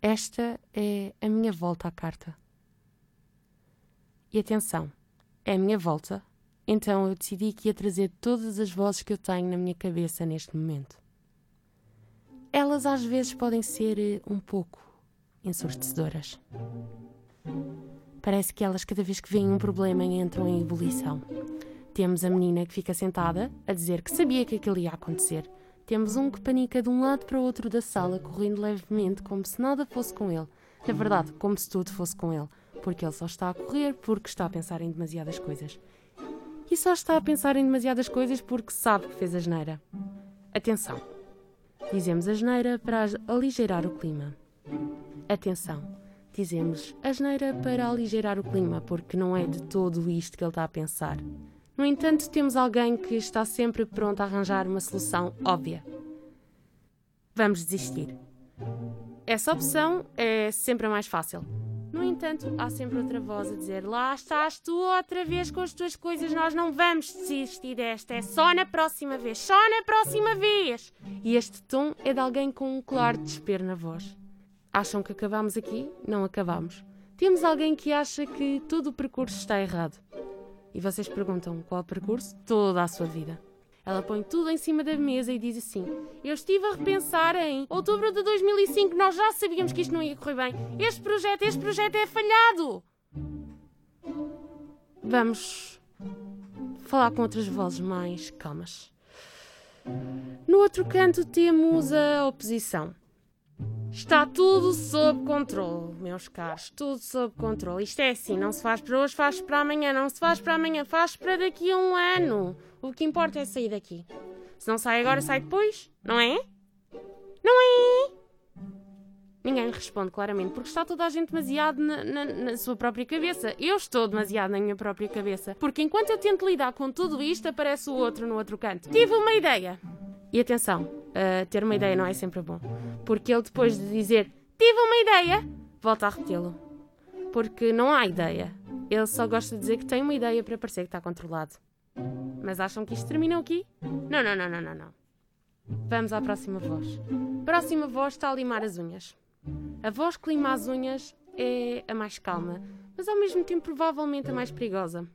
Esta é a minha volta à carta. E atenção, é a minha volta, então eu decidi que ia trazer todas as vozes que eu tenho na minha cabeça neste momento. Elas às vezes podem ser eh, um pouco ensurdecedoras. Parece que elas, cada vez que veem um problema, entram em ebulição. Temos a menina que fica sentada a dizer que sabia que aquilo ia acontecer. Temos um que panica de um lado para o outro da sala, correndo levemente, como se nada fosse com ele. Na verdade, como se tudo fosse com ele. Porque ele só está a correr porque está a pensar em demasiadas coisas. E só está a pensar em demasiadas coisas porque sabe que fez a geneira. Atenção! Dizemos a geneira para aligeirar o clima. Atenção! Dizemos a geneira para aligeirar o clima porque não é de todo isto que ele está a pensar. No entanto, temos alguém que está sempre pronto a arranjar uma solução óbvia. Vamos desistir. Essa opção é sempre a mais fácil. No entanto, há sempre outra voz a dizer: Lá estás tu outra vez com as tuas coisas, nós não vamos desistir desta, é só na próxima vez, só na próxima vez! E este tom é de alguém com um claro desespero na voz. Acham que acabamos aqui? Não acabamos. Temos alguém que acha que todo o percurso está errado. E vocês perguntam qual percurso? Toda a sua vida. Ela põe tudo em cima da mesa e diz assim: Eu estive a repensar em outubro de 2005, nós já sabíamos que isto não ia correr bem. Este projeto, este projeto é falhado. Vamos falar com outras vozes mais calmas. No outro canto temos a oposição. Está tudo sob controle, meus caros, tudo sob controle. Isto é assim, não se faz para hoje, faz para amanhã, não se faz para amanhã, faz para daqui a um ano. O que importa é sair daqui. Se não sai agora, sai depois, não é? Não é? Ninguém responde claramente, porque está toda a gente demasiado na, na, na, sua própria cabeça. Eu estou demasiado na minha própria cabeça. Porque enquanto eu tento lidar com tudo isto, aparece o outro no outro canto. Tive uma ideia. E atenção, uh, ter uma ideia não é sempre bom. Porque ele, depois de dizer tive uma ideia, volta a repeti-lo. Porque não há ideia. Ele só gosta de dizer que tem uma ideia para parecer que está controlado. Mas acham que isto termina aqui? Não, não, não, não, não, não. Vamos à próxima voz. Próxima voz está a limar as unhas. A voz que lima as unhas é a mais calma, mas ao mesmo tempo provavelmente a mais perigosa.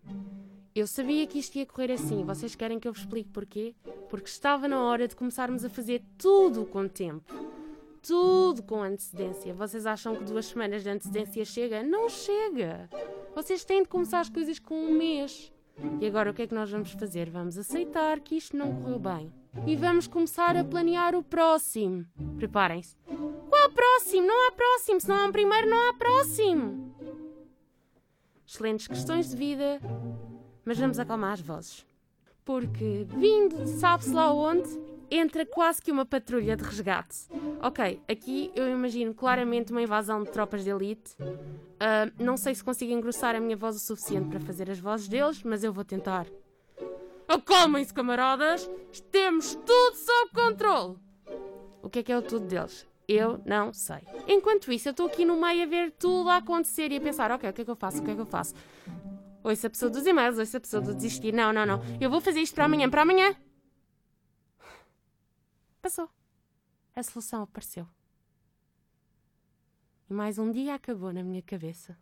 Eu sabia que isto ia correr assim. Vocês querem que eu vos explique porquê? Porque estava na hora de começarmos a fazer tudo com tempo. Tudo com antecedência. Vocês acham que duas semanas de antecedência chega? Não chega! Vocês têm de começar as coisas com um mês. E agora o que é que nós vamos fazer? Vamos aceitar que isto não correu bem. E vamos começar a planear o próximo. Preparem-se. Qual próximo? Não há próximo. Se não há um primeiro, não há próximo. Excelentes questões de vida mas vamos acalmar as vozes. Porque, vindo sabe-se lá onde, entra quase que uma patrulha de resgate. Ok, aqui eu imagino claramente uma invasão de tropas de elite. Uh, não sei se consigo engrossar a minha voz o suficiente para fazer as vozes deles, mas eu vou tentar. Acalmem-se, camaradas! Temos tudo sob controle! O que é que é o tudo deles? Eu não sei. Enquanto isso, eu estou aqui no meio a ver tudo a acontecer e a pensar: ok, o que é que eu faço? O que é que eu faço? Ouça a pessoa dos e-mails, ouça a pessoa do desistir. Não, não, não. Eu vou fazer isto para amanhã, para amanhã. Passou. A solução apareceu. E mais um dia acabou na minha cabeça.